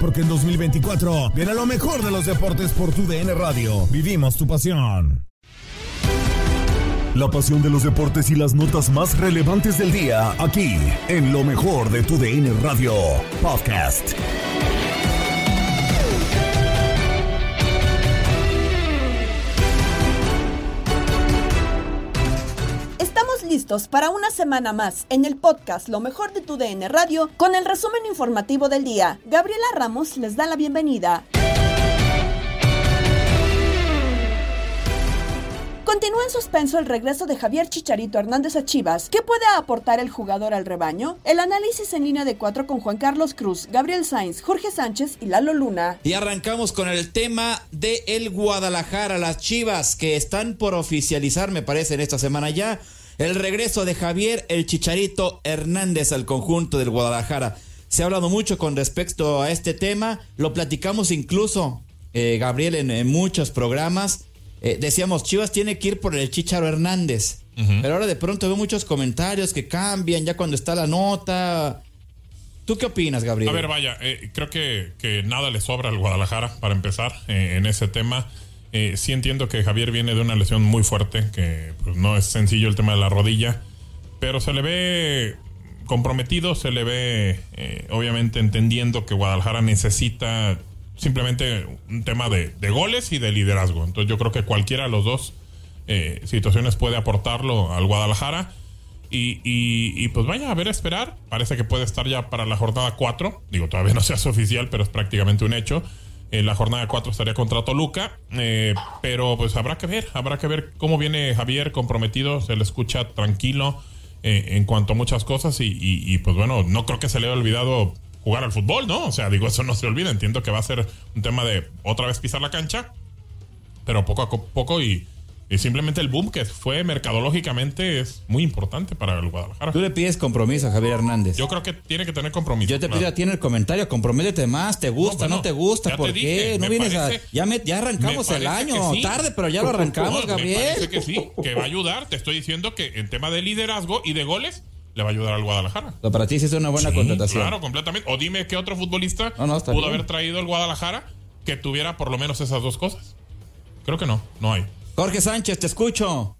Porque en 2024 viene lo mejor de los deportes por tu DN Radio. Vivimos tu pasión. La pasión de los deportes y las notas más relevantes del día, aquí, en lo mejor de tu DN Radio Podcast. Listos para una semana más en el podcast Lo mejor de tu DN Radio con el resumen informativo del día. Gabriela Ramos les da la bienvenida. Continúa en suspenso el regreso de Javier Chicharito Hernández a Chivas. ¿Qué puede aportar el jugador al rebaño? El análisis en línea de cuatro con Juan Carlos Cruz, Gabriel Sainz, Jorge Sánchez y Lalo Luna. Y arrancamos con el tema de el Guadalajara, las Chivas que están por oficializar, me parece, en esta semana ya, el regreso de Javier el Chicharito Hernández al conjunto del Guadalajara. Se ha hablado mucho con respecto a este tema, lo platicamos incluso, eh, Gabriel, en, en muchos programas. Eh, decíamos, Chivas tiene que ir por el Chicharo Hernández. Pero ahora de pronto veo muchos comentarios que cambian ya cuando está la nota. ¿Tú qué opinas, Gabriel? A ver, vaya, eh, creo que, que nada le sobra al Guadalajara para empezar eh, en ese tema. Eh, sí entiendo que Javier viene de una lesión muy fuerte, que pues, no es sencillo el tema de la rodilla, pero se le ve comprometido, se le ve eh, obviamente entendiendo que Guadalajara necesita simplemente un tema de, goles y de liderazgo. Entonces yo creo que cualquiera de los dos eh, situaciones puede aportarlo al Guadalajara. Y, pues vaya a ver a esperar. Parece que puede estar ya para la jornada 4. Digo, todavía no se hace oficial, pero es prácticamente un hecho. Eh, la jornada 4 estaría contra Toluca. eh, pero pues habrá que ver, habrá que ver cómo viene Javier comprometido. Se le escucha tranquilo eh, en cuanto a muchas cosas. Y, y- y, pues bueno, no creo que se le haya olvidado jugar al fútbol, ¿no? O sea, digo, eso no se olvida. Entiendo que va a ser un tema de otra vez pisar la cancha pero poco a co- poco y, y simplemente el boom que fue mercadológicamente es muy importante para el Guadalajara. Tú le pides compromiso a Javier Hernández. Yo creo que tiene que tener compromiso. Yo te pido a ti en el comentario, comprométete más, te gusta, no, bueno, te gusta, ¿por te qué? dije, no vienes parece- a... Ya, me, ya arrancamos Me el año, sí. tarde, pero ya lo arrancamos, No, Gabriel. Me parece que sí, que va a ayudar. Te estoy diciendo que en tema de liderazgo y de goles le va a ayudar al Guadalajara. Pero para ti sí es una buena Sí, contratación. Claro, completamente. O dime qué otro futbolista No, no, pudo bien. haber traído el Guadalajara que tuviera por lo menos esas dos cosas. Creo que no, no hay. Jorge Sánchez, te escucho.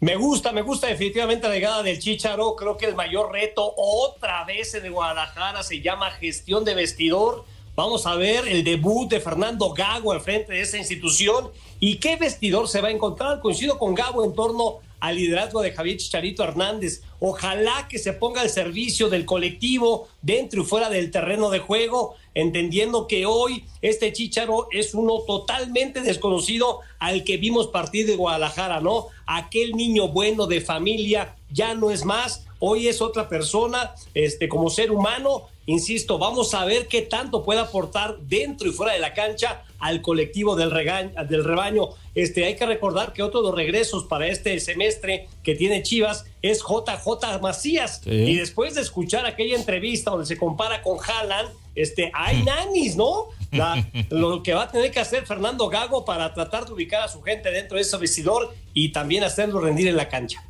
Me gusta, me gusta definitivamente la llegada del Chicharo. Creo que el mayor reto otra vez en Guadalajara se llama gestión de vestidor. Vamos a ver el debut de Fernando Gago al frente de esa institución y qué vestidor se va a encontrar. Coincido con Gago en torno al liderazgo de Javier Chicharito Hernández. Ojalá que se ponga al servicio del colectivo dentro y fuera del terreno de juego. Entendiendo que hoy este Chicharo es uno totalmente desconocido al que vimos partir de Guadalajara, ¿no? Aquel niño bueno de familia ya no es más, hoy es otra persona, este, como ser humano, insisto, vamos a ver qué tanto puede aportar dentro y fuera de la cancha al colectivo del, del rebaño. Este, hay que recordar que otro de los regresos para este semestre que tiene Chivas es JJ Macías. Y después de escuchar aquella entrevista donde se compara con Haaland, este, hay nanis, ¿no? lo que va a tener que hacer Fernando Gago para tratar de ubicar a su gente dentro de ese vestidor y también hacerlo rendir en la cancha.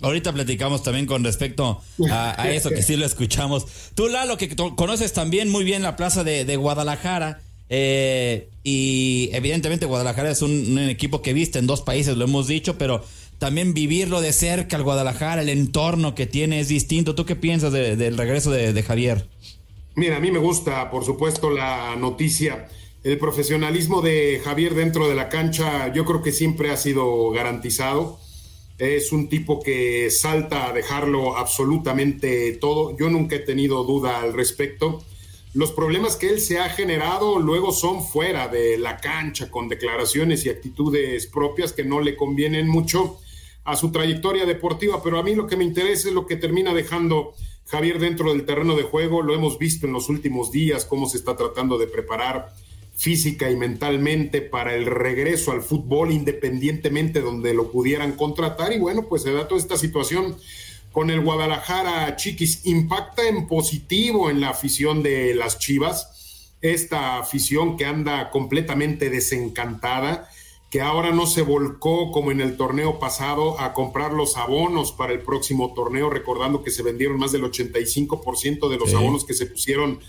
Ahorita platicamos también con respecto a, eso, que sí lo escuchamos. Tú, Lalo, que conoces también muy bien la plaza de, Guadalajara, eh, y evidentemente Guadalajara es un, equipo que viste en dos países, lo hemos dicho, pero también vivirlo de cerca, el Guadalajara, el entorno que tiene es distinto. ¿Tú qué piensas del regreso de, Javier? Mira, a mí me gusta, por supuesto, la noticia. El profesionalismo de Javier dentro de la cancha, yo creo que siempre ha sido garantizado es un tipo que salta a dejarlo absolutamente todo. Yo nunca he tenido duda al respecto. Los problemas que él se ha generado luego son fuera de la cancha, con declaraciones y actitudes propias que no le convienen mucho a su trayectoria deportiva, pero a mí lo que me interesa es lo que termina dejando Javier dentro del terreno de juego. Lo hemos visto en los últimos días, cómo se está tratando de preparar física y mentalmente para el regreso al fútbol independientemente donde lo pudieran contratar y bueno, pues se da toda esta situación con el Guadalajara Chiquis, impacta en positivo en la afición de las Chivas, esta afición que anda completamente desencantada, que ahora no se volcó como en el torneo pasado a comprar los abonos para el próximo torneo, recordando que se vendieron más del 85% de los abonos que se pusieron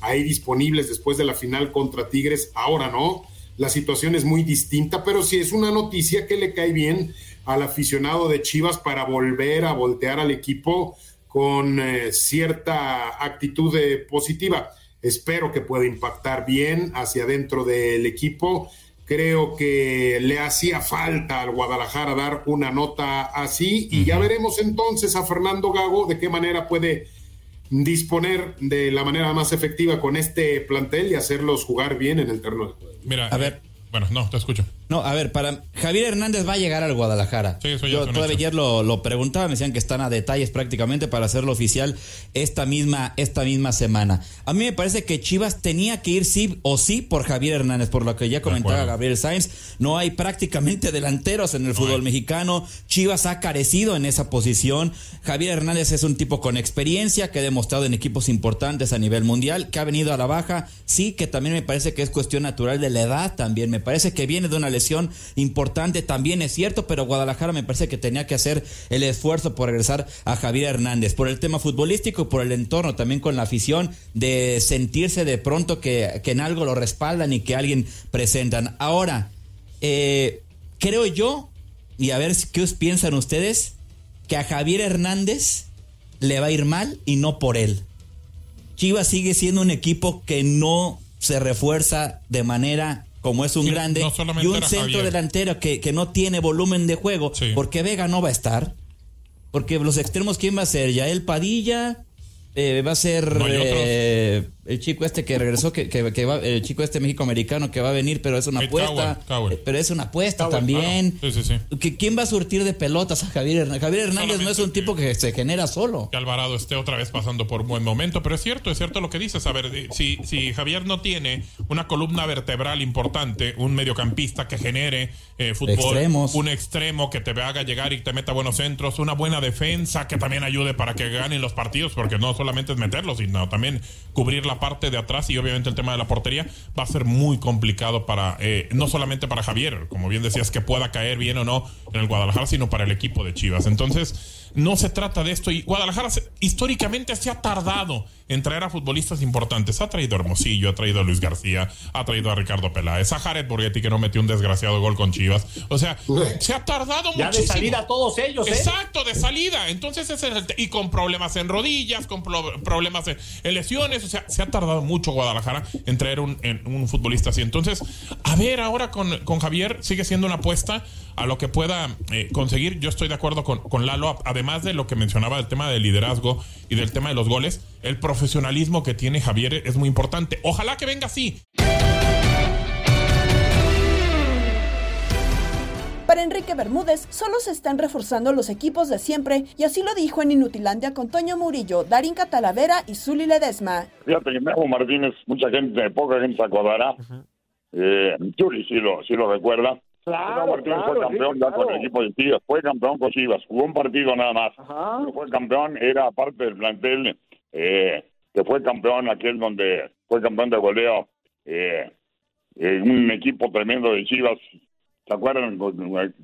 ahí disponibles después de la final contra Tigres. Ahora no, la situación es muy distinta, pero sí es una noticia que le cae bien al aficionado de Chivas para volver a voltear al equipo con eh, cierta actitud positiva. Espero que pueda impactar bien hacia adentro del equipo. Creo que le hacía falta al Guadalajara dar una nota así y ya veremos entonces a Fernando Gago de qué manera puede disponer de la manera más efectiva con este plantel y hacerlos jugar bien en el terreno de juego. Mira, a ver. Bueno, no, te escucho. No, a ver, para Javier Hernández va a llegar al Guadalajara. Sí, eso ya Yo todavía ayer lo, lo, preguntaba, me decían que están a detalles prácticamente para hacerlo oficial esta misma, esta misma semana. A mí me parece que Chivas tenía que ir sí o sí por Javier Hernández, por lo que ya comentaba Gabriel Sainz. No hay prácticamente delanteros en el fútbol mexicano. Chivas ha carecido en esa posición. Javier Hernández es un tipo con experiencia que ha demostrado en equipos importantes a nivel mundial, que ha venido a la baja. Sí, que también me parece que es cuestión natural de la edad también. Me parece que viene de una lesión importante, también es cierto, pero Guadalajara me parece que tenía que hacer el esfuerzo por regresar a Javier Hernández, por el tema futbolístico por el entorno, también con la afición, de sentirse de pronto que, en algo lo respaldan y que alguien presentan. Ahora, eh, creo yo, y a ver qué piensan ustedes, que a Javier Hernández le va a ir mal y no por él. Chivas sigue siendo un equipo que no se refuerza de manera como es un grande, y un centro delantero que, que, no tiene volumen de juego, porque Vega no va a estar. Porque los extremos, ¿quién va a ser? ¿Ya el Padilla? Eh, va a ser eh, el chico este que regresó, que, que, va, el chico este México-americano que va a venir, pero es una apuesta. Eh, pero es una apuesta también. ¿Quién va a surtir de pelotas a Javier Hernández? Javier Hernández no es un tipo que se genera solo. Que Alvarado esté otra vez pasando por un buen momento, pero es cierto, es cierto lo que dices. A ver, si, si Javier no tiene una columna vertebral importante, un mediocampista que genere fútbol, un extremo que te haga llegar y te meta buenos centros, una buena defensa que también ayude para que ganen los partidos, porque no solamente es meterlo, sino también cubrir la parte de atrás y obviamente el tema de la portería va a ser muy complicado para, eh, no solamente para Javier, como bien decías, que pueda caer bien o no en el Guadalajara, sino para el equipo de Chivas. Entonces, no se trata de esto. Y Guadalajara históricamente se ha tardado en traer a futbolistas importantes. Ha traído a Hermosillo, ha traído a Luis García, ha traído a Ricardo Peláez, a Jared Borghetti que no metió un desgraciado gol con Chivas. O sea, se ha tardado ya muchísimo. de salida todos ellos, ¿eh? Exacto, de salida. Entonces, ese es el y con problemas en rodillas, con problemas en, lesiones. O sea, se ha tardado mucho Guadalajara en traer un, un futbolista así. Entonces, a ver, ahora con, con Javier sigue siendo una apuesta a lo que pueda eh, conseguir. Yo estoy de acuerdo con, con Lalo. Además, además de lo que mencionaba del tema del liderazgo y del tema de los goles, el profesionalismo que tiene Javier es muy importante. Ojalá que venga así. Para Enrique Bermúdez, solo se están reforzando los equipos de siempre, y así lo dijo en Inutilandia con Toño Murillo, Darín Catalavera y Zuli Ledesma. Fíjate que Memo Martínez, mucha gente, poca gente se acordará. Eh, Churi sí lo, sí lo recuerda. Claro, Martínez fue claro, campeón sí, ya claro. con el equipo de Chivas, fue campeón con Chivas, jugó un partido nada más. Pero Fue campeón, era parte del plantel eh, que fue campeón aquel donde fue campeón de goleo. Eh, eh, un equipo tremendo de Chivas, ¿se acuerdan? Con,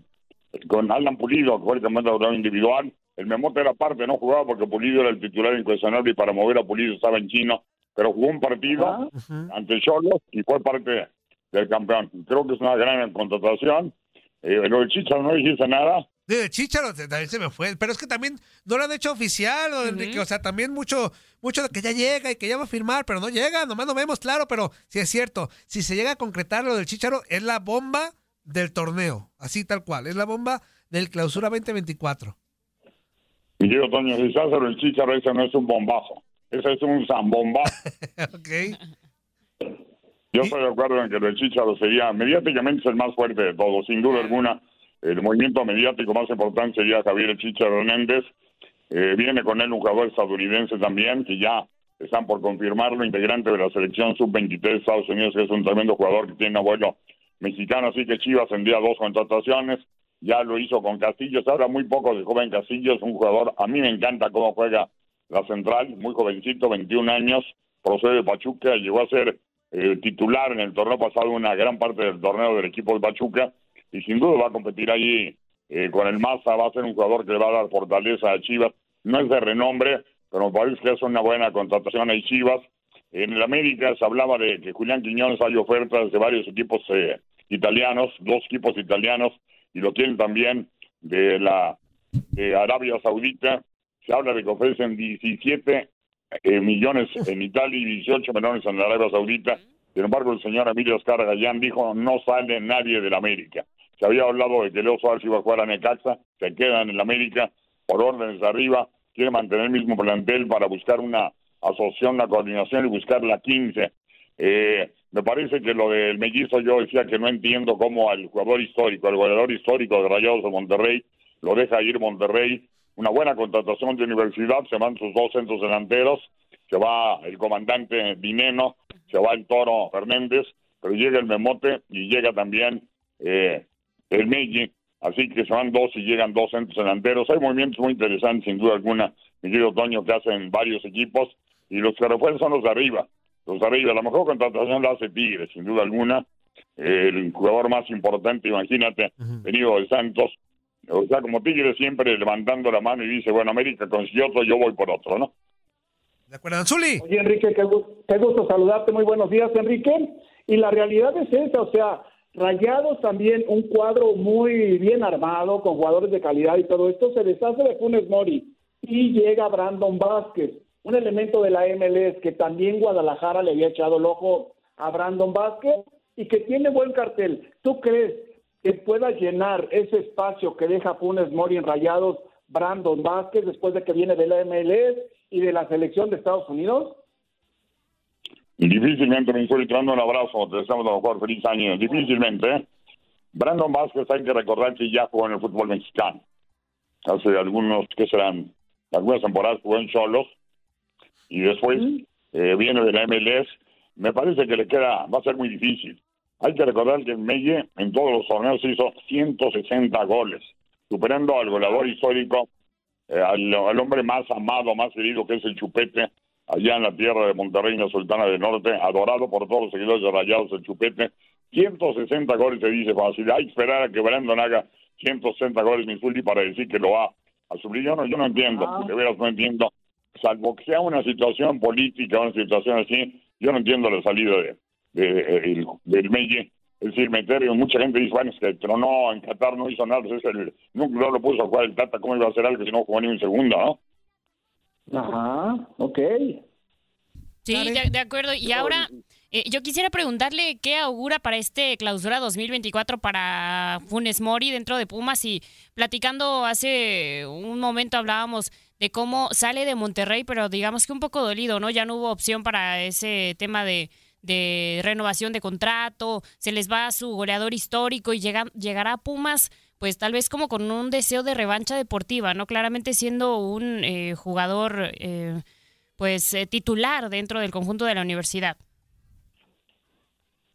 con Alan Pulido, que fue el campeón de goleo individual. El Memote era parte, no jugaba porque Pulido era el titular incuestionable y para mover a Pulido estaba en chino, pero jugó un partido ante Cholos y fue parte del campeón. Creo que es una gran contratación. Eh, lo del Chicharo no dijiste nada. De Chicharo también se me fue, pero es que también no lo han hecho oficial, don Enrique, o sea, también mucho, mucho de que ya llega y que ya va a firmar, pero no llega, nomás no vemos claro, pero sí es cierto, si se llega a concretar lo del Chicharo, es la bomba del torneo, así tal cual, es la bomba del clausura 2024. Y yo, Toño, si el Chicharo, ese no es un bombazo. Ese es un zambombazo. Yo estoy de acuerdo en que el Chicharo sería, mediáticamente el más fuerte de todos, sin duda alguna. El movimiento mediático más importante sería Javier el Chicharo Hernández. Eh, viene con él un jugador estadounidense también, que ya están por confirmarlo, integrante de la selección sub-23 de Estados Unidos, que es un tremendo jugador que tiene abuelo mexicano, así que Chivas tendría dos contrataciones. Ya lo hizo con Castillo, se habla muy poco de joven Castillo, es un jugador, a mí me encanta cómo juega la central, muy jovencito, 21 años, procede de Pachuca, llegó a ser eh, titular en el torneo pasado, una gran parte del torneo del equipo de Pachuca, y sin duda va a competir allí eh, con el Maza, va a ser un jugador que le va a dar fortaleza a Chivas, no es de renombre, pero parece que es una buena contratación a Chivas. En el América se hablaba de que Julián Quiñones hay ofertas de varios equipos eh, italianos, dos equipos italianos, y lo tienen también de la de Arabia Saudita. Se habla de que ofrecen 17 eh, millones en Italia y 18 millones en Arabia Saudita. Sin embargo, el señor Emilio Oscar Gallán dijo no sale nadie del América. Se había hablado de que Leo Suárez iba a jugar a Necaxa, se queda en el América por órdenes de arriba, quiere mantener el mismo plantel para buscar una asociación, una coordinación y buscar la 15. Eh, me parece que lo del mellizo yo decía que no entiendo cómo al jugador histórico, al goleador histórico de Rayados de Monterrey, lo deja ir Monterrey. Una buena contratación de universidad, se van sus dos centros delanteros, se va el comandante Dineno, se va el Toro Fernández, pero llega el Memote y llega también eh, el Meji, así que se van dos y llegan dos centros delanteros. Hay movimientos muy interesantes, sin duda alguna, mi querido Toño, que hacen varios equipos, y los que refuerzan los de arriba. Los de arriba, la mejor contratación la hace Tigres, sin duda alguna. El jugador más importante, imagínate, venido de Santos. O sea, como Tigres siempre levantando la mano y dice, bueno, América consiguió otro, yo voy por otro, ¿no? ¿De acuerdo, Zuli? Oye, Enrique, qué, qué gusto saludarte. Muy buenos días, Enrique. Y la realidad es esa, o sea, Rayados también un cuadro muy bien armado, con jugadores de calidad y todo esto, se deshace de Funes Mori y llega Brandon Vázquez, un elemento de la MLS que también Guadalajara le había echado el ojo a Brandon Vázquez y que tiene buen cartel. ¿Tú crees que pueda llenar ese espacio que deja Funes Mori en Rayados Brandon Vázquez después de que viene de la MLS y de la selección de Estados Unidos? Difícilmente me estoy entrando un abrazo, te deseamos lo mejor, feliz año. Difícilmente, ¿eh? Brandon Vázquez hay que recordar que ya jugó en el fútbol mexicano. Hace algunos, ¿qué serán? Algunas temporadas jugó en Cholos y después eh, viene de la MLS. Me parece que le queda, va a ser muy difícil. Hay que recordar que Melle en todos los torneos hizo 160 goles, superando al goleador histórico, eh, al, al hombre más amado, más querido que es el Chupete, allá en la tierra de Monterrey, en la Sultana del Norte, adorado por todos los seguidores de Rayados, el Chupete. 160 goles se dice fácil. Hay que esperar a que Brandon haga 160 goles Missouri para decir que lo va a subir. Yo no, yo no entiendo, de veras no entiendo. Salvo que sea una situación política, una situación así, yo no entiendo la salida de, de- el- del Melle. Es decir, meter, mucha gente dice, bueno, es que tronó en Qatar, no hizo nada, pues es el, nunca no lo puso a jugar el Tata, ¿cómo iba a hacer algo si no jugó ni un segundo, no? Ajá, ok. Sí, de, de acuerdo. Y ahora, Eh, yo quisiera preguntarle qué augura para este clausura 2024 para Funes Mori dentro de Pumas y platicando hace un momento hablábamos de cómo sale de Monterrey, pero digamos que un poco dolido, ¿no? Ya no hubo opción para ese tema de, de renovación de contrato, se les va a su goleador histórico y llega, llegará a Pumas pues tal vez como con un deseo de revancha deportiva, ¿no? Claramente siendo un eh, jugador eh, pues eh, titular dentro del conjunto de la universidad.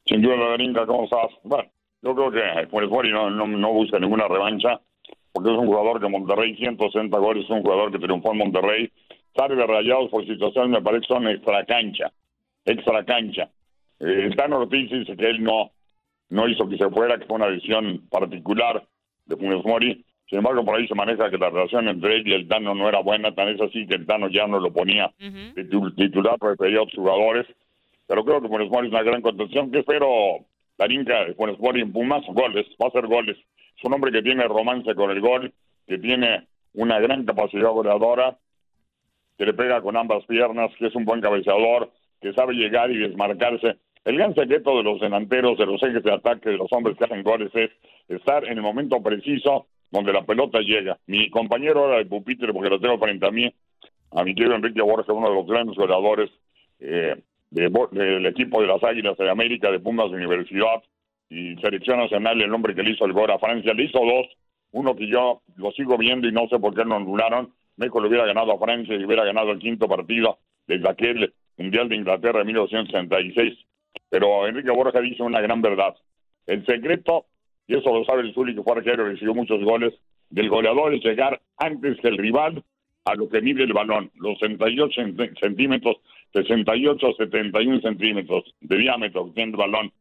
Sin duda, Darinka, ¿cómo estás? Bueno, yo creo que por el no, no, no busca ninguna revancha, porque es un jugador que Monterrey, 160 goles, es un jugador que triunfó en Monterrey, sale de rayados por situaciones, me parece son extra cancha, extra cancha. Eh, Stan Ortiz dice que él no, no hizo que se fuera, que fue una decisión particular de Funes Mori. Sin embargo, por ahí se maneja que la relación entre él y el Tano no era buena, tan es así que el Tano ya no lo ponía de titular, prefería a otros jugadores. Pero creo que Funes Mori es una gran contención. que espero, Darinka, de Funes Mori en Pumas? Goles, va a hacer goles. Es un hombre que tiene romance con el gol, que tiene una gran capacidad goleadora, que le pega con ambas piernas, que es un buen cabeceador, que sabe llegar y desmarcarse. El gran secreto de los delanteros, de los ejes de ataque, de los hombres que hacen goles es estar en el momento preciso donde la pelota llega. Mi compañero ahora de pupitre, porque lo tengo frente a mí, a mi querido Enrique Borges, uno de los grandes goleadores eh, del equipo de las Águilas de América, de Pumas Universidad y Selección Nacional, el hombre que le hizo el gol a Francia, le hizo dos, uno que yo lo sigo viendo y no sé por qué no anularon. México le hubiera ganado a Francia y hubiera ganado el quinto partido desde aquel Mundial de Inglaterra de 1966. Pero Enrique Borja dice una gran verdad. El secreto, y eso lo sabe el Zuli que fue arquero y recibió muchos goles, del goleador es llegar antes que el rival a lo que mide el balón, los 68 centímetros, 68, 71 centímetros de diámetro que tiene el balón.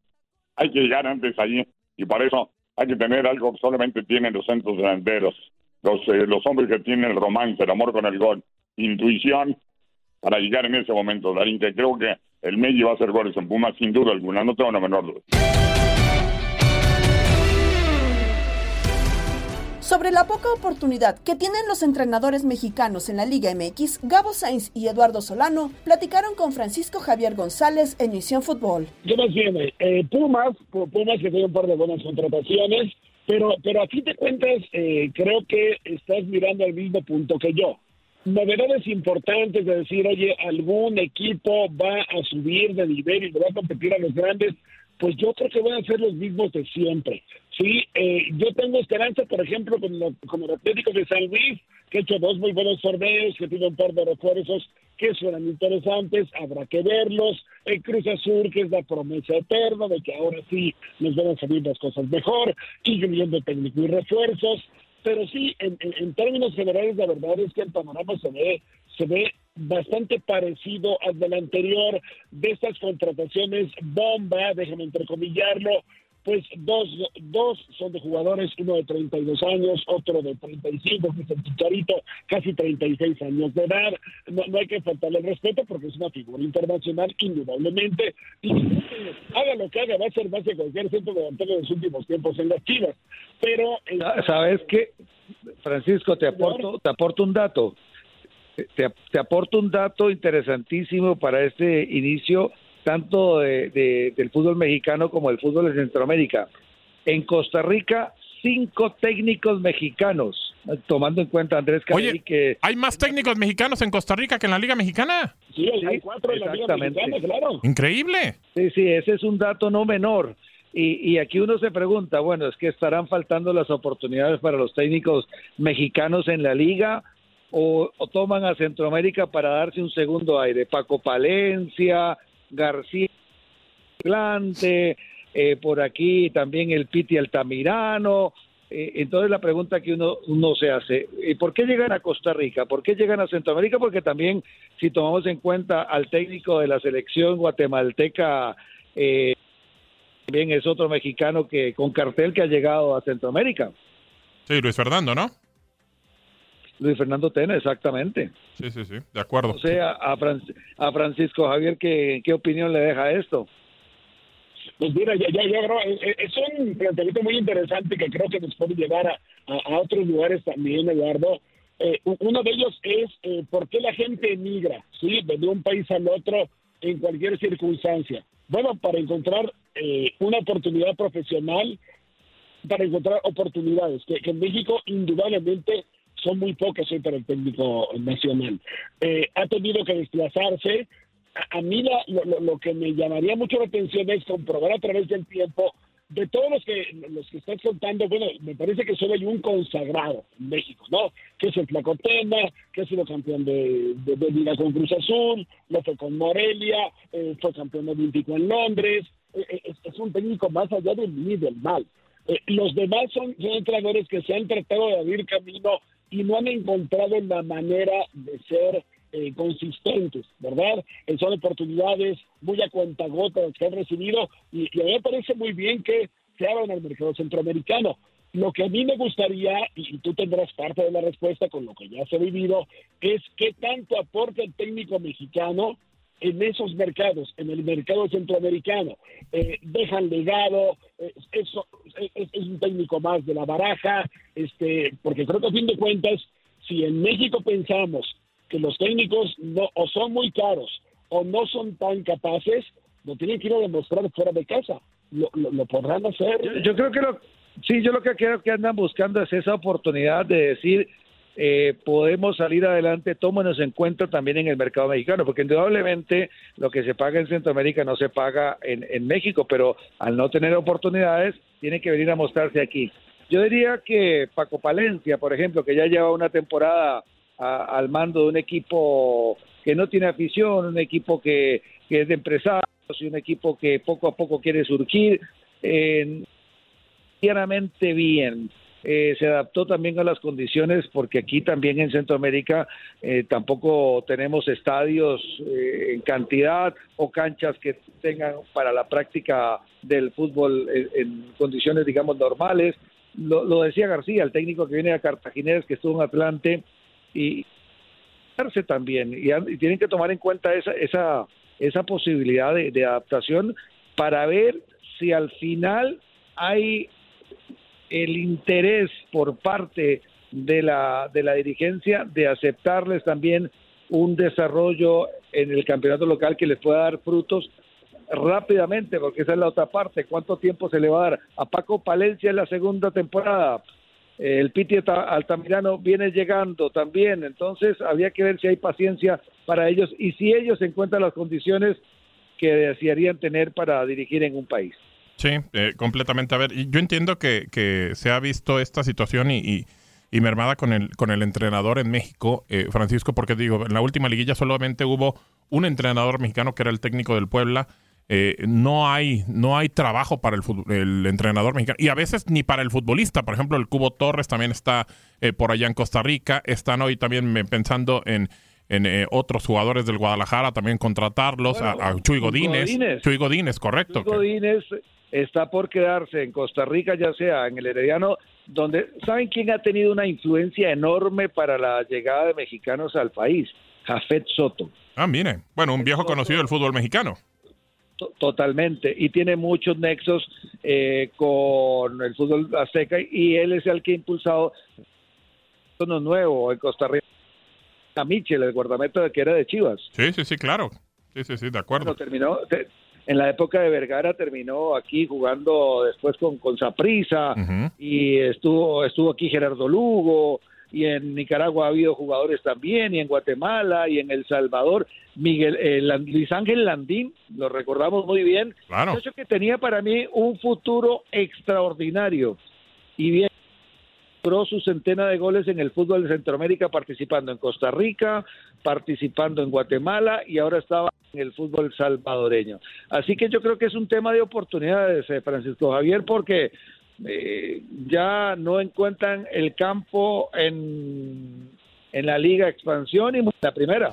Hay que llegar antes allí y para eso hay que tener algo que solamente tienen los centros delanteros, los, eh, los hombres que tienen el romance, el amor con el gol, intuición para llegar en ese momento, Darín, que creo que el medio va a hacer goles en Pumas sin duda alguna, no tengo la menor duda. Sobre la poca oportunidad que tienen los entrenadores mexicanos en la Liga MX, Gabo Sainz y Eduardo Solano platicaron con Francisco Javier González en Misión Fútbol. ¿Qué más viene? Eh, Pumas, Pumas que tiene un par de buenas contrataciones, pero, pero aquí te cuentas, eh, creo que estás mirando al mismo punto que yo novedades importantes de decir, oye, algún equipo va a subir de nivel y le va a competir a los grandes, pues yo creo que van a ser los mismos de siempre. Sí, eh, yo tengo esperanza, por ejemplo, con, con el Atlético de San Luis, que ha hecho dos muy buenos torneos, que tiene un par de refuerzos que suenan interesantes, habrá que verlos. El Cruz Azul, que es la promesa eterna de que ahora sí nos van a salir las cosas mejor, incluyendo técnico y refuerzos pero sí, en, términos generales, la verdad es que el panorama se ve, se ve bastante parecido al del anterior, de estas contrataciones bomba, déjame entrecomillarlo, pues dos, dos son de jugadores, uno de 32 años, otro de 35, que es el Chicharito, casi 36 años de edad. No, hay que faltarle el respeto porque es una figura internacional, indudablemente. Y haga lo que haga, va a ser más de cualquier centro delantero de los últimos tiempos en las Chivas. Pero. Ah, ¿Sabes qué? Francisco, te aporto, te aporto un dato. Te, te aporto un dato interesantísimo para este inicio tanto de, del fútbol mexicano como del fútbol de Centroamérica. En Costa Rica, cinco técnicos mexicanos, tomando en cuenta Andrés Oye, que... ¿hay más técnicos mexicanos en Costa Rica que en la Liga Mexicana? Sí, hay cuatro en la Liga Mexicana, claro. Increíble. Sí, sí, ese es un dato no menor. Y, y, aquí uno se pregunta, bueno, es que estarán faltando las oportunidades para los técnicos mexicanos en la liga o, o toman a Centroamérica para darse un segundo aire. Paco Palencia, García Plante, eh, por aquí también el Piti Altamirano. Eh, entonces la pregunta que uno, uno se hace, ¿y ¿por qué llegan a Costa Rica? ¿Por qué llegan a Centroamérica? Porque también, si tomamos en cuenta al técnico de la selección guatemalteca, eh, también es otro mexicano que con cartel que ha llegado a Centroamérica. Sí, Luis Fernando, ¿no? Luis Fernando Tena, exactamente. Sí, sí, sí, de acuerdo. O sea, a, a Francisco Javier, ¿qué, ¿qué opinión le deja esto? Pues mira, ya, ya, ya eh, eh, es un planteamiento muy interesante que creo que nos puede llevar a, a, otros lugares también, Eduardo. Eh, uno de ellos es eh, por qué la gente emigra, ¿sí? De un país al otro en cualquier circunstancia. Bueno, para encontrar eh, una oportunidad profesional, para encontrar oportunidades, que, en México indudablemente son muy pocas hoy para el técnico nacional. Eh, ha tenido que desplazarse. A, mí lo, lo, que me llamaría mucho la atención es comprobar a través del tiempo de todos los que los que están contando, bueno, me parece que solo hay un consagrado en México, ¿no? Que es el Flacotena, que ha sido campeón de, de, Liga con Cruz Azul, lo fue con Morelia, eh, fue campeón olímpico en Londres, eh, eh, es, un técnico más allá del bien y del mal. los demás son entrenadores que se han tratado de abrir camino y no han encontrado la manera de ser eh, consistentes, ¿verdad? En son oportunidades muy a cuentagotas que han recibido y, a mí me parece muy bien que se abran al mercado centroamericano. Lo que a mí me gustaría, y tú tendrás parte de la respuesta con lo que ya se ha vivido, es qué tanto aporta el técnico mexicano en esos mercados, en el mercado centroamericano. Eh, dejan legado, eh, eso, es, es, un técnico más de la baraja, este, porque creo que a fin de cuentas, si en México pensamos que los técnicos no o son muy caros o no son tan capaces, lo tienen que ir a demostrar fuera de casa. Lo, lo, podrán hacer. Yo, creo que lo, sí, yo lo que creo que andan buscando es esa oportunidad de decir eh, podemos salir adelante, tómenos en cuenta también en el mercado mexicano, porque indudablemente lo que se paga en Centroamérica no se paga en, en México, pero al no tener oportunidades, tiene que venir a mostrarse aquí. Yo diría que Paco Palencia, por ejemplo, que ya lleva una temporada al mando de un equipo que no tiene afición, un equipo que, es de empresarios y un equipo que poco a poco quiere surgir, eh, bien. Eh, se adaptó también a las condiciones porque aquí también en Centroamérica eh, tampoco tenemos estadios eh, en cantidad o canchas que tengan para la práctica del fútbol en, condiciones digamos normales. Lo, lo, decía García, el técnico que viene a Cartaginés, que estuvo en Atlante, y también y, tienen que tomar en cuenta esa esa esa posibilidad de, adaptación para ver si al final hay el interés por parte de la de la dirigencia de aceptarles también un desarrollo en el campeonato local que les pueda dar frutos rápidamente, porque esa es la otra parte. ¿Cuánto tiempo se le va a dar? A Paco Palencia en la segunda temporada, el Piti Altamirano viene llegando también, entonces había que ver si hay paciencia para ellos y si ellos encuentran las condiciones que desearían tener para dirigir en un país. Sí, eh, completamente. A ver, yo entiendo que, que, se ha visto esta situación y, y, mermada con el, con el entrenador en México, eh, Francisco, porque digo, en la última liguilla solamente hubo un entrenador mexicano que era el técnico del Puebla eh, no hay no hay trabajo para el, el, entrenador mexicano y a veces ni para el futbolista. Por ejemplo, el Cubo Torres también está eh, por allá en Costa Rica. Están hoy también pensando en, en eh, otros jugadores del Guadalajara, también contratarlos, a, Chuy Godínez. Chuy Godínez, correcto. Chuy Godínez está por quedarse en Costa Rica, ya sea en el Herediano, donde, ¿saben quién ha tenido una influencia enorme para la llegada de mexicanos al país? Jafet Soto. Ah, mire, bueno, un viejo conocido del fútbol mexicano totalmente y tiene muchos nexos eh, con el fútbol azteca y él es el que ha impulsado uno nuevo en Costa Rica a Michel, el guardameta que era de Chivas. Sí, sí, sí, claro. Sí, sí, sí, de acuerdo. terminó, en la época de Vergara terminó aquí jugando después con, con Saprisa y estuvo, estuvo aquí Gerardo Lugo, y en Nicaragua ha habido jugadores también, y en Guatemala, y en El Salvador. Miguel eh, Luis Ángel Landín, lo recordamos muy bien, claro. que tenía para mí un futuro extraordinario. Y bien, logró su centena de goles en el fútbol de Centroamérica, participando en Costa Rica, participando en Guatemala y ahora estaba en el fútbol salvadoreño. Así que yo creo que es un tema de oportunidades, eh, Francisco Javier, porque eh, ya no encuentran el campo en, en la Liga Expansión y la primera.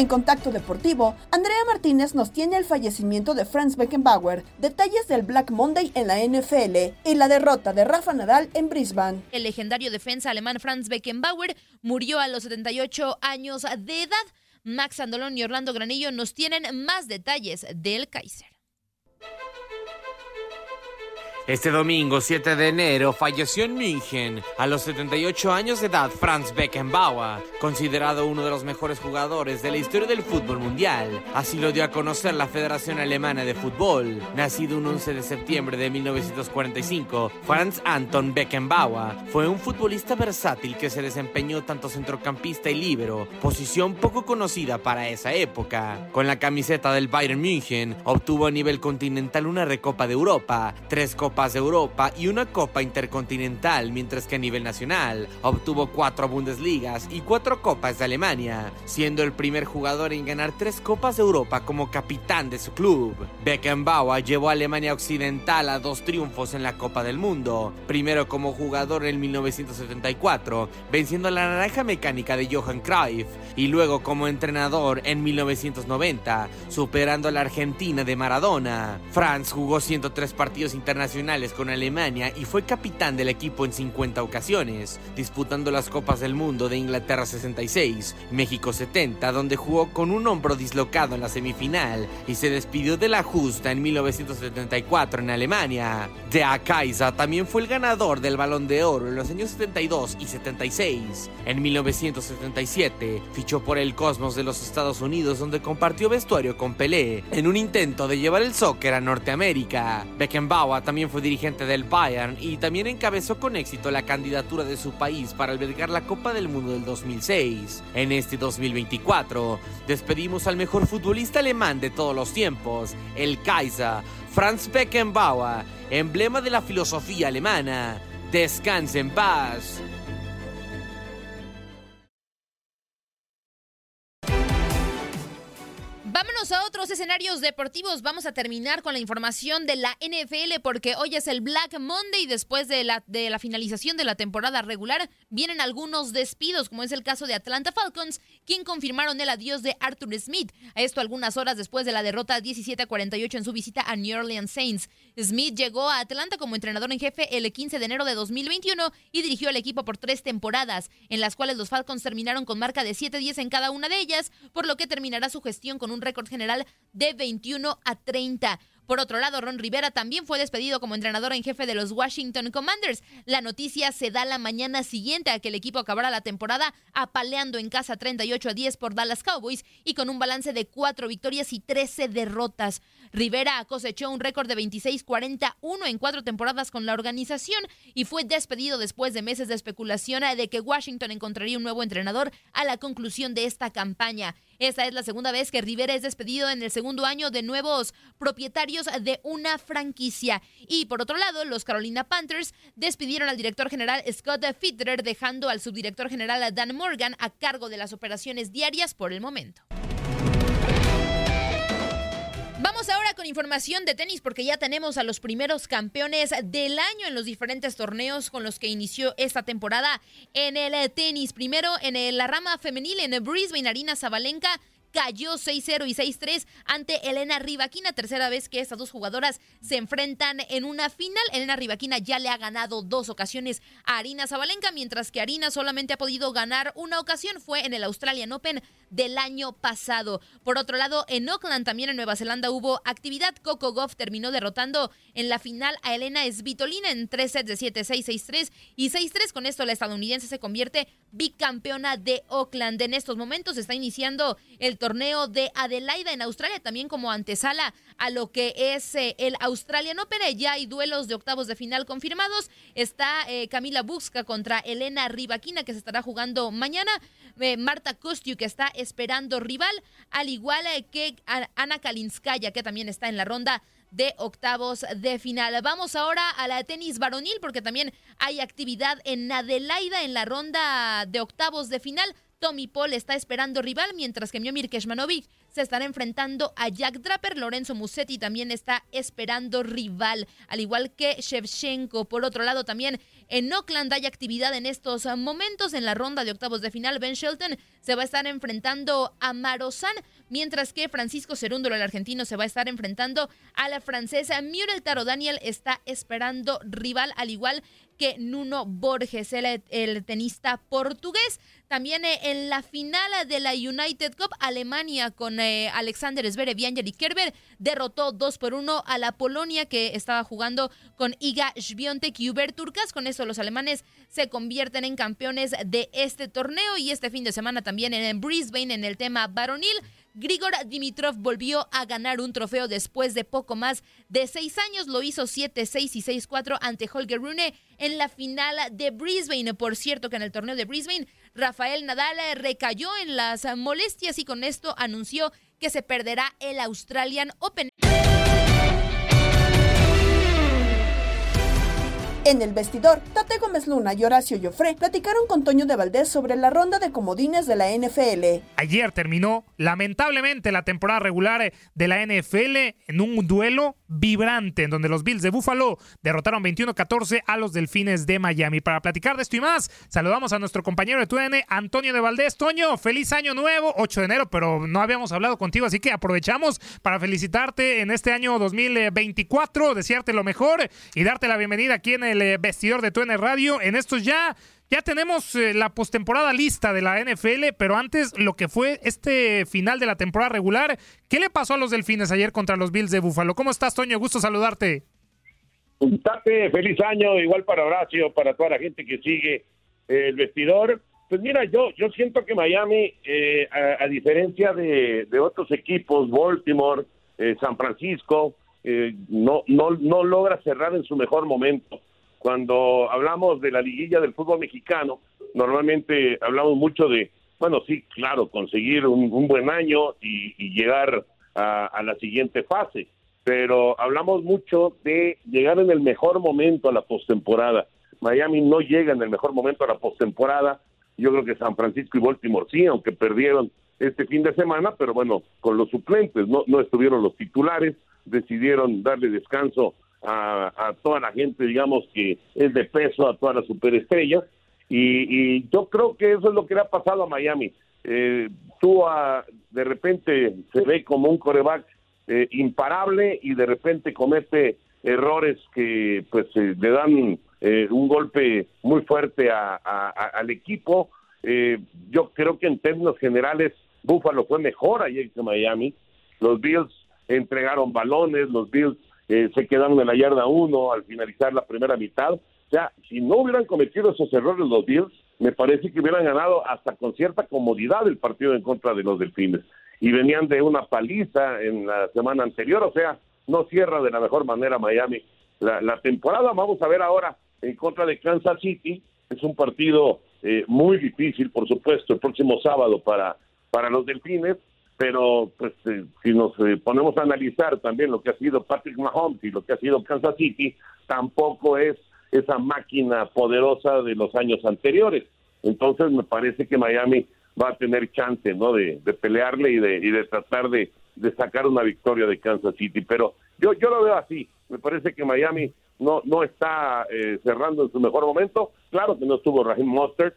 En Contacto Deportivo, Andrea Martínez nos tiene el fallecimiento de Franz Beckenbauer, detalles del Black Monday en la NFL y la derrota de Rafa Nadal en Brisbane. El legendario defensa alemán Franz Beckenbauer murió a los 78 años de edad. Max Andolón y Orlando Granillo nos tienen más detalles del Kaiser. Este domingo 7 de enero falleció en München a los 78 años de edad Franz Beckenbauer, considerado uno de los mejores jugadores de la historia del fútbol mundial. Así lo dio a conocer la Federación Alemana de Fútbol. Nacido un 11 de septiembre de 1945, Franz Anton Beckenbauer fue un futbolista versátil que se desempeñó tanto centrocampista y líbero, posición poco conocida para esa época. Con la camiseta del Bayern München obtuvo a nivel continental una Recopa de Europa, tres Copas de Europa y una Copa Intercontinental, mientras que a nivel nacional obtuvo cuatro Bundesligas y cuatro Copas de Alemania, siendo el primer jugador en ganar tres Copas de Europa como capitán de su club. Beckenbauer llevó a Alemania Occidental a dos triunfos en la Copa del Mundo, primero como jugador en 1974, venciendo a la naranja mecánica de Johan Cruyff, y luego como entrenador en 1990, superando a la Argentina de Maradona. Franz jugó 103 partidos internacionales con Alemania y fue capitán del equipo en 50 ocasiones, disputando las Copas del Mundo de Inglaterra 66, México 70, donde jugó con un hombro dislocado en la semifinal y se despidió de la justa en 1974 en Alemania. De Kaiser también fue el ganador del Balón de Oro en los años 72 y 76. En 1977 fichó por el Cosmos de los Estados Unidos donde compartió vestuario con Pelé en un intento de llevar el soccer a Norteamérica. Beckenbauer también fue dirigente del Bayern y también encabezó con éxito la candidatura de su país para albergar la Copa del Mundo del 2006. En este 2024 despedimos al mejor futbolista alemán de todos los tiempos, el Kaiser, Franz Beckenbauer, emblema de la filosofía alemana. Descanse en paz. Vámonos a otros escenarios deportivos. Vamos a terminar con la información de la NFL porque hoy es el Black Monday. Después de la, finalización de la temporada regular, vienen algunos despidos, como es el caso de Atlanta Falcons, quien confirmaron el adiós de Arthur Smith. Esto algunas horas después de la derrota 17 a 48 en su visita a New Orleans Saints. Smith llegó a Atlanta como entrenador en jefe el 15 de enero de 2021 y dirigió al equipo por tres temporadas, en las cuales los Falcons terminaron con marca de 7-10 en cada una de ellas, por lo que terminará su gestión con un récord general de 21 a 30. Por otro lado, Ron Rivera también fue despedido como entrenador en jefe de los Washington Commanders. La noticia se da la mañana siguiente a que el equipo acabara la temporada apaleando en casa 38 a 10 por Dallas Cowboys y con un balance de 4 victorias y 13 derrotas. Rivera cosechó un récord de 26-41 en cuatro temporadas con la organización y fue despedido después de meses de especulación de que Washington encontraría un nuevo entrenador a la conclusión de esta campaña. Esta es la segunda vez que Rivera es despedido en el segundo año de nuevos propietarios de una franquicia. Y por otro lado, los Carolina Panthers despidieron al director general Scott Fitter, dejando al subdirector general Dan Morgan a cargo de las operaciones diarias por el momento. Vamos ahora con información de tenis porque ya tenemos a los primeros campeones del año en los diferentes torneos con los que inició esta temporada en el tenis. Primero en la rama femenil en Brisbane, Arina Zabalenka cayó 6-0 y 6-3 ante Elena Rivaquina. Tercera vez que estas dos jugadoras se enfrentan en una final. Elena Rivaquina ya le ha ganado dos ocasiones a Arina Zabalenka, mientras que Arina solamente ha podido ganar una ocasión. Fue en el Australian Open del año pasado. Por otro lado, en Auckland, también en Nueva Zelanda, hubo actividad. Coco Goff terminó derrotando en la final a Elena Svitolina en tres sets de 7-6, 6-3 y 6-3. Con esto, la estadounidense se convierte bicampeona de Auckland. En estos momentos está iniciando el torneo de Adelaida en Australia, también como antesala a lo que es eh, el Australian Open. Ya hay duelos de octavos de final confirmados. Está eh, Camila Busca contra Elena Rivaquina, que se estará jugando mañana. Eh, Marta Kostyu, que está esperando rival, al igual que Ana Kalinskaya, que también está en la ronda de octavos de final. Vamos ahora a la tenis varonil porque también hay actividad en Adelaida en la ronda de octavos de final. Tommy Paul está esperando rival, mientras que Miomir Keshmanovic se estará enfrentando a Jack Draper. Lorenzo Musetti también está esperando rival, al igual que Shevchenko. Por otro lado, también en Oakland hay actividad en estos momentos. En la ronda de octavos de final, Ben Shelton se va a estar enfrentando a Marozan, mientras que Francisco Cerúndolo, el argentino, se va a estar enfrentando a la francesa Muriel Taro Daniel. Está esperando rival, al igual que Nuno Borges, el, tenista portugués. También eh, en la final de la United Cup, Alemania con eh, Alexander Zverev y Kerber derrotó 2 por 1 a la Polonia que estaba jugando con Iga Świątek y Hubert Turcas. Con eso los alemanes se convierten en campeones de este torneo y este fin de semana también en Brisbane en el tema varonil. Grigor Dimitrov volvió a ganar un trofeo después de poco más de seis años. Lo hizo 7-6 y 6-4 ante Holger Rune en la final de Brisbane. Por cierto que en el torneo de Brisbane, Rafael Nadal recayó en las molestias y con esto anunció que se perderá el Australian Open. En el vestidor, Tate Gómez Luna y Horacio Joffre platicaron con Toño de Valdés sobre la ronda de comodines de la NFL. Ayer terminó lamentablemente la temporada regular de la NFL en un duelo vibrante en donde los Bills de Buffalo derrotaron 21-14 a los Delfines de Miami. Para platicar de esto y más, saludamos a nuestro compañero de TUDN, Antonio de Valdés. Toño, feliz año nuevo, 8 de enero, pero no habíamos hablado contigo, así que aprovechamos para felicitarte en este año 2024, desearte lo mejor y darte la bienvenida aquí en el eh, vestidor de TUDN Radio. En estos ya ya tenemos eh, la postemporada lista de la NFL, pero antes lo que fue este final de la temporada regular, ¿qué le pasó a los Delfines ayer contra los Bills de Búfalo? ¿Cómo estás, Toño? Gusto saludarte. Feliz año, igual para Horacio, para toda la gente que sigue el vestidor. Pues mira, yo, yo siento que Miami, eh, a, diferencia de, otros equipos, Baltimore, eh, San Francisco, no, no, no logra cerrar en su mejor momento cuando hablamos de la liguilla del fútbol mexicano, normalmente hablamos mucho de, bueno, sí, claro, conseguir un, buen año y, llegar a, la siguiente fase, pero hablamos mucho de llegar en el mejor momento a la postemporada. Miami no llega en el mejor momento a la postemporada. Yo creo que San Francisco y Baltimore sí, aunque perdieron este fin de semana, pero bueno, con los suplentes, no, no estuvieron los titulares, decidieron darle descanso a, toda la gente, digamos, que es de peso, a todas las superestrellas. Y, yo creo que eso es lo que le ha pasado a Miami. Eh, tú de repente se ve como un coreback eh, imparable y de repente comete errores que pues eh, le dan un golpe muy fuerte al equipo. yo creo que en términos generales Buffalo fue mejor ayer que Miami. Los Bills entregaron balones, los Bills eh, se quedaron en la yarda uno al finalizar la primera mitad. O sea, si no hubieran cometido esos errores los Bills, me parece que hubieran ganado hasta con cierta comodidad el partido en contra de los Delfines. Y venían de una paliza en la semana anterior, o sea, no cierra de la mejor manera Miami la, temporada. Vamos a ver ahora en contra de Kansas City. Es un partido eh, muy difícil, por supuesto, el próximo sábado para, para los Delfines pero pues eh, si nos eh, ponemos a analizar también lo que ha sido Patrick Mahomes y lo que ha sido Kansas City, tampoco es esa máquina poderosa de los años anteriores. Entonces me parece que Miami va a tener chance, ¿no? De, pelearle y de, tratar de, sacar una victoria de Kansas City. Pero yo, yo lo veo así. Me parece que Miami no, no está eh, cerrando en su mejor momento. Claro que no estuvo Raheem Mostert,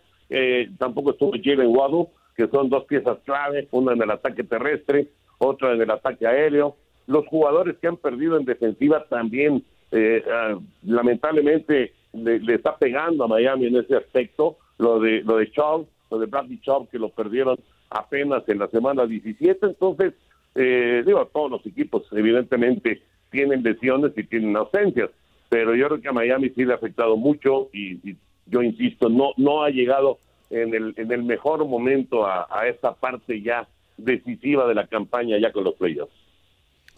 tampoco estuvo Jalen Waddle, que son dos piezas clave, una en el ataque terrestre, otra en el ataque aéreo. Los jugadores que han perdido en defensiva también, eh, ah, lamentablemente, le, está pegando a Miami en ese aspecto. Lo de lo de Chubb, lo de Bradley Chubb, que lo perdieron apenas en la semana 17, entonces, eh, digo, todos los equipos evidentemente tienen lesiones y tienen ausencias, pero yo creo que a Miami sí le ha afectado mucho y, y yo insisto, no, no ha llegado en el, en el mejor momento a, a esta parte ya decisiva de la campaña ya con los playoffs.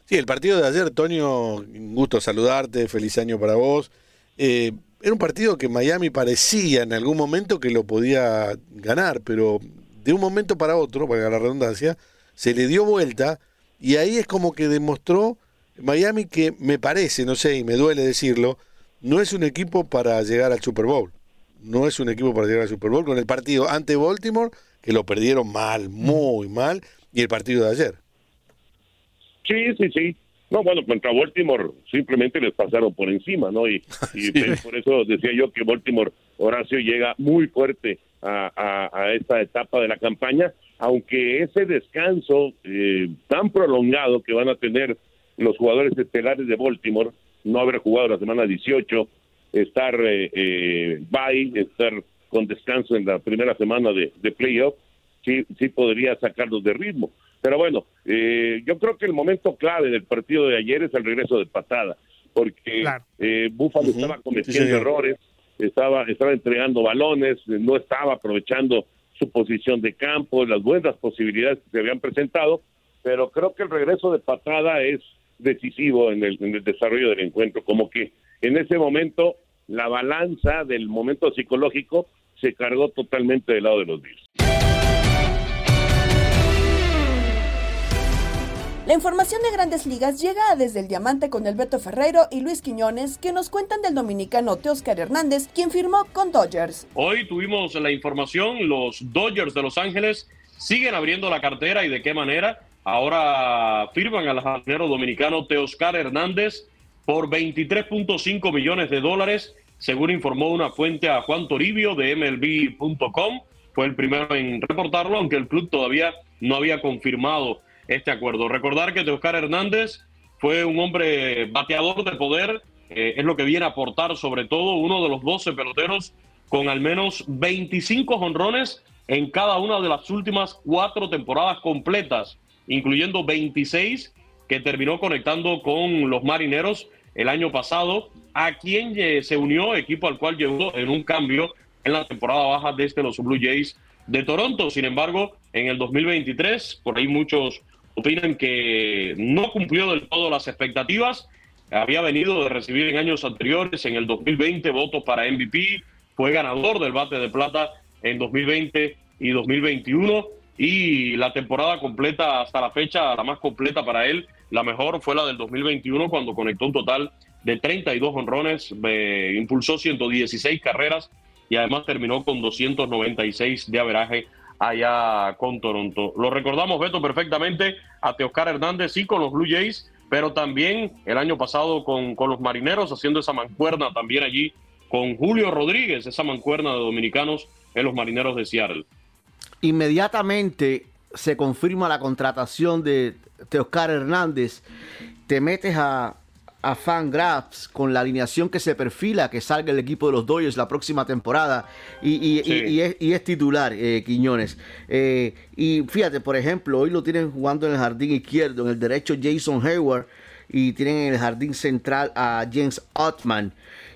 Sí, el partido de ayer, Toño, un gusto saludarte, feliz año para vos. Eh, era un partido que Miami parecía en algún momento que lo podía ganar, pero de un momento para otro, para la redundancia, se le dio vuelta y ahí es como que demostró Miami que me parece, no sé, y me duele decirlo, no es un equipo para llegar al Super Bowl. No es un equipo para llegar al Super Bowl con el partido ante Baltimore, que lo perdieron mal, muy mal, y el partido de ayer. Sí, sí, sí. No, bueno, contra Baltimore simplemente les pasaron por encima, ¿no? Y, y pues, por eso decía yo que Baltimore, Horacio, llega muy fuerte a, a, a esta etapa de la campaña, aunque ese descanso eh, tan prolongado que van a tener los jugadores estelares de Baltimore, no haber jugado la semana 18, estar eh, eh, bye, estar con descanso en la primera semana de, de playoff, sí, sí podría sacarlos de ritmo. Pero bueno, eh, yo creo que el momento clave del partido de ayer es el regreso de patada, porque eh, Buffalo estaba cometiendo errores, estaba, estaba entregando balones, no estaba aprovechando su posición de campo, las buenas posibilidades que se habían presentado, pero creo que el regreso de patada es decisivo en el, en el desarrollo del encuentro, como que en ese momento la balanza del momento psicológico se cargó totalmente del lado de los Bills. La información de grandes ligas llega desde el Diamante con el Beto Ferreiro y Luis Quiñones, que nos cuentan del dominicano Teoscar Hernández, quien firmó con Dodgers. Hoy tuvimos la información, los Dodgers de Los Ángeles siguen abriendo la cartera y de qué manera. Ahora firman al jardinero dominicano Teoscar Hernández por 23.5 millones de dólares, según informó una fuente a Juan Toribio de MLB.com. Fue el primero en reportarlo, aunque el club todavía no había confirmado este acuerdo. Recordar que Teoscar Hernández fue un hombre bateador de poder, eh, es lo que viene a aportar sobre todo uno de los 12 peloteros con al menos 25 jonrones en cada una de las últimas cuatro temporadas completas, incluyendo 26 que terminó conectando con los marineros el año pasado, a quien se unió, equipo al cual llegó en un cambio en la temporada baja desde los Blue Jays de Toronto. Sin embargo, en el 2023, por ahí muchos opinan que no cumplió del todo las expectativas. Había venido de recibir en años anteriores, en el 2020, votos para MVP. Fue ganador del bate de plata en 2020 y 2021. Y la temporada completa hasta la fecha, la más completa para él, la mejor fue la del 2021 cuando conectó un total de 32 honrones, eh, impulsó 116 carreras y además terminó con 296 de averaje allá con Toronto. Lo recordamos, Beto, perfectamente a Teoscar Hernández y con los Blue Jays, pero también el año pasado con, con los Marineros, haciendo esa mancuerna también allí con Julio Rodríguez, esa mancuerna de dominicanos en los Marineros de Seattle. Inmediatamente se confirma la contratación de Teoscar Hernández. Te metes a, a Fangraphs con la alineación que se perfila que salga el equipo de los Dodgers la próxima temporada y, y- Sí. y- y es, y es titular eh, Quiñones. Eh, y fíjate, por ejemplo, hoy lo tienen jugando en el jardín izquierdo, en el derecho Jason Hayward y tienen en el jardín central a James Ottman.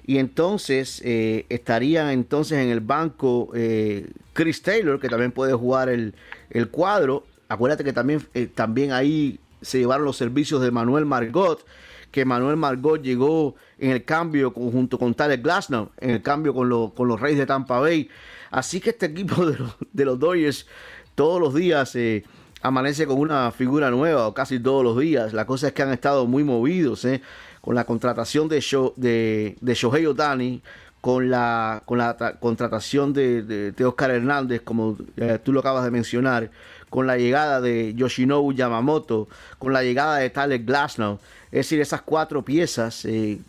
Y entonces eh, estarían entonces en el banco eh, Chris Taylor, que también puede jugar el, el cuadro. Acuérdate que también, eh, también ahí se llevaron los servicios de Manuel Margot, que Manuel Margot llegó en el cambio junto con Tyler Glasnow, en el cambio con, los- con los Reyes de Tampa Bay. Así que este equipo de los, de Dodgers todos los días eh, amanece con una figura nueva, o casi todos los días. La cosa es que han estado muy movidos eh, con la contratación de, de Shohei Otani, con la, con la tra- contratación de Oscar Hernández, como eh, tú lo acabas de mencionar, con la llegada de Yoshinobu Yamamoto, con la llegada de Tyler Glasnow. Es decir, esas cuatro piezas, eh,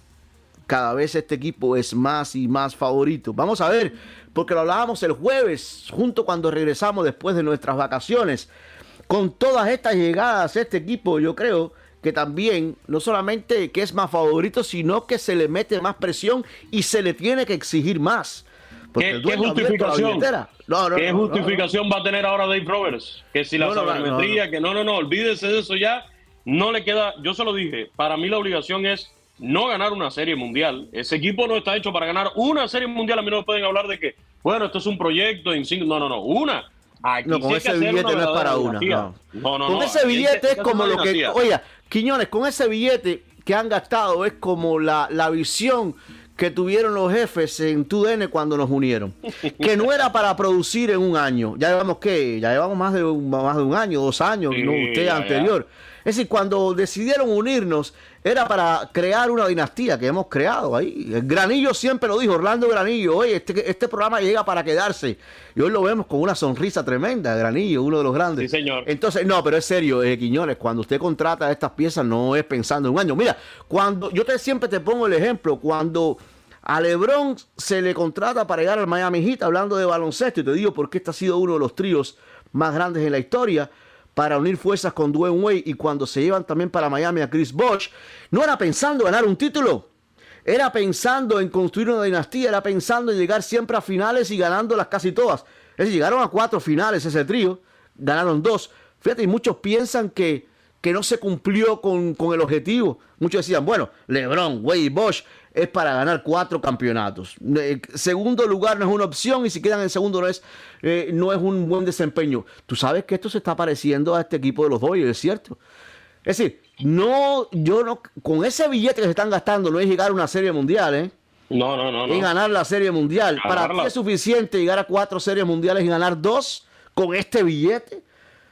cada vez este equipo es más y más favorito. Vamos a ver, porque lo hablábamos el jueves, junto cuando regresamos después de nuestras vacaciones. Con todas estas llegadas, este equipo yo creo que también, no solamente que es más favorito, sino que se le mete más presión y se le tiene que exigir más. Porque ¿Qué, justificación? billetera. No, no, ¿Qué no, no, no. justificación va a tener ahora Dave Roberts? Que si la sabermetría, que no, no, no, olvídese de eso ya. No le queda, yo se lo dije, para mí la obligación es no ganar una serie mundial. Ese equipo no está hecho para ganar una serie mundial. A mí no me pueden hablar de que, bueno, esto es un proyecto en cinco. No, no, no, una. Aquí No, con ese billete no es para una. No. No, no, con ese billete es como lo que. Oiga, Quiñones, con ese billete que han gastado es como la, la visión que tuvieron los jefes en TUDN cuando nos unieron. Que no era para producir en un año. Ya llevamos, ¿qué? Ya llevamos más de un, más de un año, dos años, Sí, no usted ya, anterior. Es decir, cuando decidieron unirnos, era para crear una dinastía que hemos creado ahí. El Granillo siempre lo dijo, Orlando Granillo, oye, este, este programa llega para quedarse. Y hoy lo vemos con una sonrisa tremenda, Granillo, uno de los grandes. Sí, señor. Entonces, no, pero es serio, eh, Quiñones, cuando usted contrata estas piezas no es pensando en un año. Mira, cuando yo te siempre te pongo el ejemplo, cuando a LeBron se le contrata para llegar al Miami Heat, hablando de baloncesto, y te digo porque este ha sido uno de los tríos más grandes en la historia, para unir fuerzas con Dwayne Wade, y cuando se llevan también para Miami a Chris Bosh, no era pensando ganar un título, era pensando en construir una dinastía, era pensando en llegar siempre a finales y ganándolas casi todas. Es decir, llegaron a cuatro finales ese trío, ganaron dos. Fíjate, y muchos piensan que, que no se cumplió con, con el objetivo. Muchos decían, bueno, LeBron, Wade y Bosch es para ganar cuatro campeonatos. Eh, segundo lugar no es una opción y si quedan en segundo no es, eh, no es un buen desempeño. Tú sabes que esto se está pareciendo a este equipo de los Dodgers, ¿es cierto? Es decir, no, yo no, con ese billete que se están gastando no es llegar a una serie mundial, ¿eh? No, no, no. no. Es ganar la serie mundial. Para ti es suficiente llegar a cuatro series mundiales y ganar dos con este billete.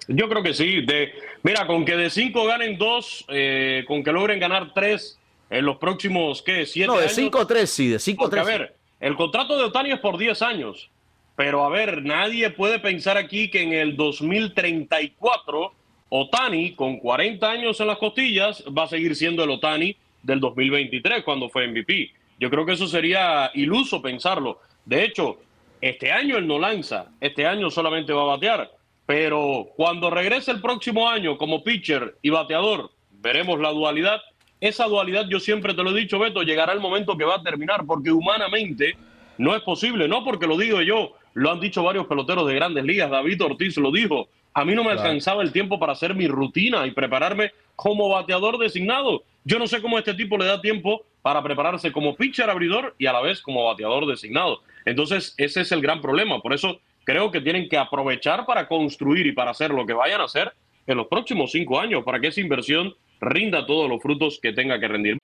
Yo creo que sí. De, mira, con que de cinco ganen dos, eh, con que logren ganar tres en los próximos, ¿qué? Siete No, de años. 5 a 3, sí, de 5 a Porque, 3. a ver, el contrato de Otani es por 10 años. Pero, a ver, nadie puede pensar aquí que en el 2034 Otani, con 40 años en las costillas, va a seguir siendo el Otani del 2023, cuando fue MVP. Yo creo que eso sería iluso pensarlo. De hecho, este año él no lanza, este año solamente va a batear. Pero cuando regrese el próximo año como pitcher y bateador, veremos la dualidad. Esa dualidad, yo siempre te lo he dicho, Beto, llegará el momento que va a terminar, porque humanamente no es posible, no porque lo digo yo, lo han dicho varios peloteros de grandes ligas, David Ortiz lo dijo, a mí no me Claro. alcanzaba el tiempo para hacer mi rutina y prepararme como bateador designado. Yo no sé cómo a este tipo le da tiempo para prepararse como pitcher abridor y a la vez como bateador designado. Entonces, ese es el gran problema. Por eso creo que tienen que aprovechar para construir y para hacer lo que vayan a hacer en los próximos cinco años, para que esa inversión rinda todos los frutos que tenga que rendir.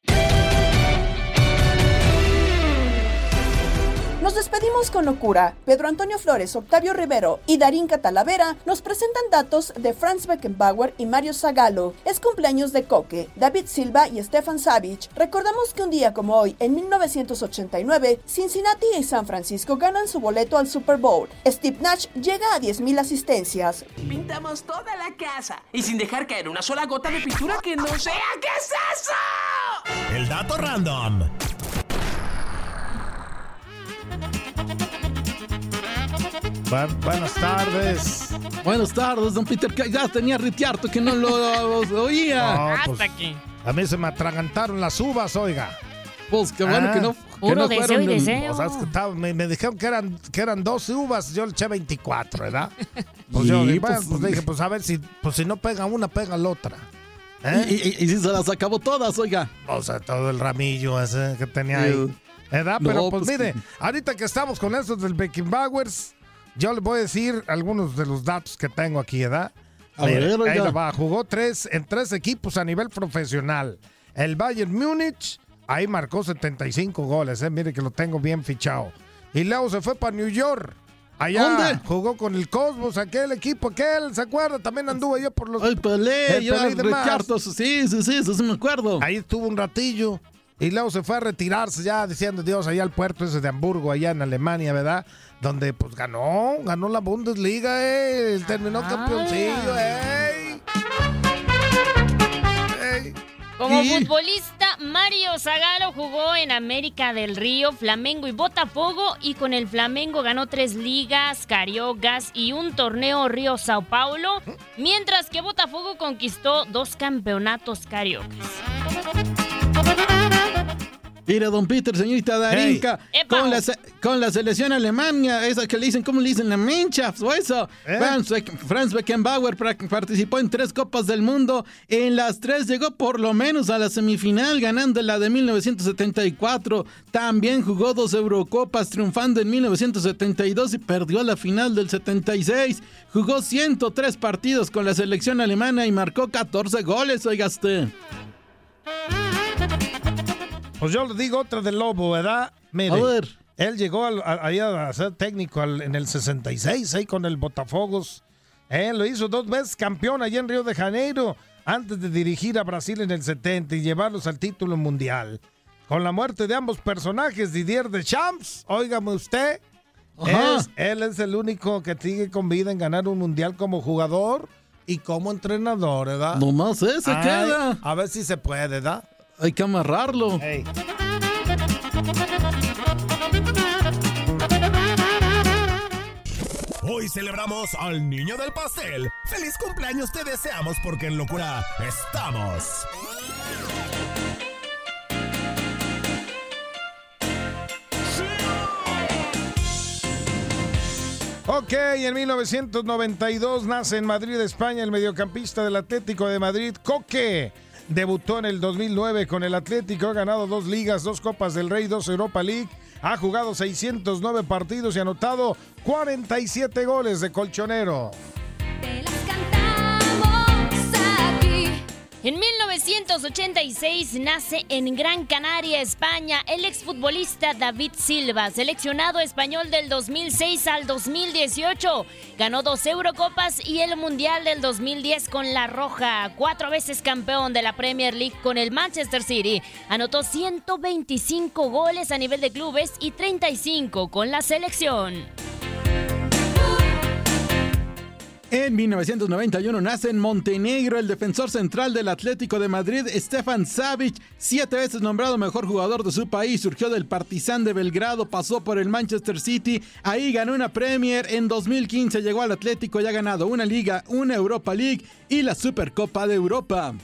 Nos despedimos con locura. Pedro Antonio Flores, Octavio Rivero y Darín Catalavera nos presentan datos de Franz Beckenbauer y Mario Zagallo. Es cumpleaños de Coque, David Silva y Stefan Savic. Recordamos que un día como hoy, en 1989, Cincinnati y San Francisco ganan su boleto al Super Bowl. Steve Nash llega a 10.000 asistencias. Pintamos toda la casa y sin dejar caer una sola gota de pintura que no sea. ¿Qué es eso? El dato random. Bu- buenas tardes. Buenas tardes, don Peter. que Ya tenía ritiarto que no lo oía. No, pues, A mí se me atragantaron las uvas, oiga. Pues qué bueno que no- que no deseo fueron y deseo. O sea, es que estaba- me, me dijeron que eran, que eran 12 uvas, yo le eché 24, ¿verdad? Pues Y, yo dije, pues, pues le dije, pues a ver si, pues si no pega una, pega la otra. ¿Eh? Y, y- y si se las acabó todas, oiga. O sea, todo el ramillo ese que tenía ahí. Sí. ¿Verdad? No, Pero pues, pues, mire, ahorita que estamos con estos del Beckenbauers, yo le voy a decir algunos de los datos que tengo aquí, ¿verdad? A Mire, ver, ahí va. Jugó tres, en tres equipos a nivel profesional. El Bayern Múnich, ahí marcó 75 goles, ¿eh? Mire que lo tengo bien fichado. Y luego se fue para New York. Allá ¿Dónde? jugó con el Cosmos, aquel equipo, aquel, ¿se acuerda? También anduvo yo por los... Ay, Pelé, el yo Pelé y demás. Ricardo, sí, sí, sí, sí me acuerdo. Ahí estuvo un ratillo. Y luego se fue a retirarse ya diciendo Dios allá al puerto ese de Hamburgo, allá en Alemania, ¿verdad? Donde pues ganó, ganó la Bundesliga, eh. Terminó campeoncillo, eh. Como Y- futbolista, Mario Zagallo jugó en América del Río, Flamengo y Botafogo y con el Flamengo ganó tres ligas, cariocas y un torneo Río Sao Paulo, mientras que Botafogo conquistó dos campeonatos cariocas. Mira, don Peter, señorita Darinka, con, la, con la selección alemana, esa que le dicen, ¿cómo le dicen? La Mannschaft o eso. ¿Eh? Franz, Franz Beckenbauer participó en tres Copas del Mundo. En las tres llegó por lo menos a la semifinal, ganando la de 1974. También jugó dos Eurocopas, triunfando en 1972 y perdió la final del 76. Jugó 103 partidos con la selección alemana y marcó 14 goles, oiga usted. Pues yo le digo otra del Lobo, ¿verdad? Mire, A ver. Él llegó al- a, ahí a ser técnico al- en el 66, ahí con el Botafogos. Él lo hizo dos veces campeón allá en Río de Janeiro, antes de dirigir a Brasil en el 70 y llevarlos al título mundial. Con la muerte de ambos personajes, Didier Deschamps, óigame usted, es- él es el único que sigue con vida en ganar un mundial como jugador y como entrenador, ¿verdad? Nomás ese Ay, queda. A ver si se puede, ¿verdad? Hay que amarrarlo. Hoy celebramos al niño del pastel. ¡Feliz cumpleaños te deseamos porque en locura estamos! Ok, en 1992 nace en Madrid, España, el mediocampista del Atlético de Madrid, Coque. Debutó en el 2009 con el Atlético, ha ganado dos ligas, dos Copas del Rey, dos Europa League, ha jugado 609 partidos y anotado 47 goles de colchonero. En 1986 nace en Gran Canaria, España, el exfutbolista David Silva, seleccionado español del 2006 al 2018. Ganó dos Eurocopas y el Mundial del 2010 con La Roja. Cuatro veces campeón de la Premier League con el Manchester City. Anotó 125 goles a nivel de clubes y 35 con la selección. En 1991 nace en Montenegro el defensor central del Atlético de Madrid, Stefan Savic, siete veces nombrado mejor jugador de su país, surgió del Partizan de Belgrado, pasó por el Manchester City, ahí ganó una Premier, en 2015 llegó al Atlético y ha ganado una Liga, una Europa League y la Supercopa de Europa.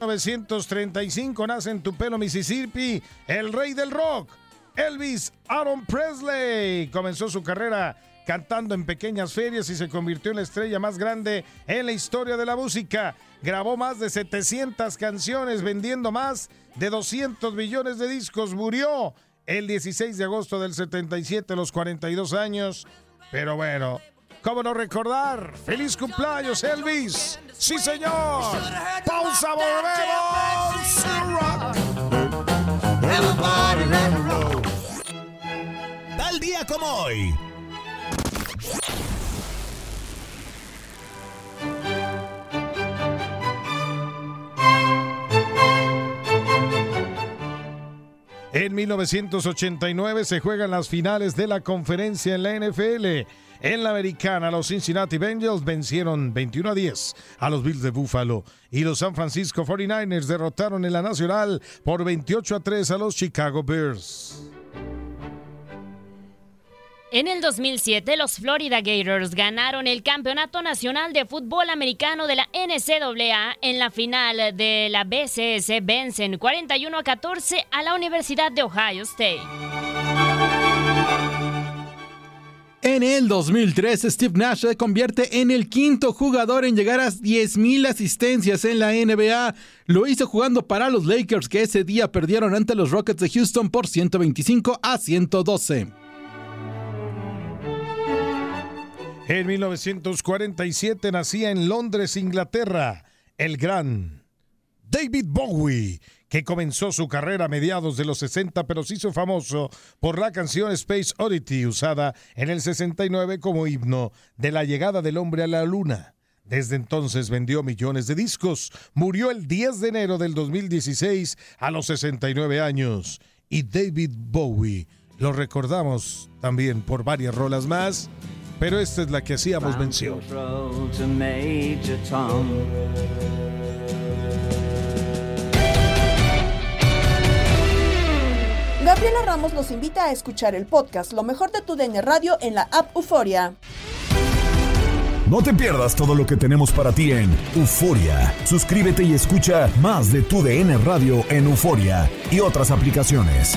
1935 nace en Tupelo, Mississippi, el rey del rock, Elvis Aaron Presley. Comenzó su carrera cantando en pequeñas ferias y se convirtió en la estrella más grande en la historia de la música. Grabó más de 700 canciones, vendiendo más de 200 millones de discos. Murió el 16 de agosto del 77 a los 42 años. Pero bueno, ¿cómo no recordar? ¡Feliz cumpleaños, Elvis! ¡Sí, señor! ¡Pausa, volvemos! Tal día como hoy. En 1989 se juegan las finales de la conferencia en la NFL. En la americana, los Cincinnati Bengals vencieron 21 a 10 a los Bills de Buffalo y los San Francisco 49ers derrotaron en la nacional por 28 a 3 a los Chicago Bears. En el 2007, los Florida Gators ganaron el Campeonato Nacional de Fútbol Americano de la NCAA en la final de la BCS. Vencen 41 a 14 a la Universidad de Ohio State. En el 2003, Steve Nash se convierte en el quinto jugador en llegar a 10.000 asistencias en la NBA. Lo hizo jugando para los Lakers que ese día perdieron ante los Rockets de Houston por 125 a 112. En 1947 nacía en Londres, Inglaterra, el gran David Bowie, que comenzó su carrera a mediados de los 60, pero se hizo famoso por la canción Space Oddity, usada en el 69 como himno de la llegada del hombre a la luna. Desde entonces vendió millones de discos. Murió el 10 de enero del 2016 a los 69 años. Y David Bowie lo recordamos también por varias rolas más, pero esta es la que hacíamos mención. Gabriela Ramos los invita a escuchar el podcast Lo mejor de tu DN Radio en la app Euforia. No te pierdas todo lo que tenemos para ti en Euforia. Suscríbete y escucha más de tu DN Radio en Euforia y otras aplicaciones.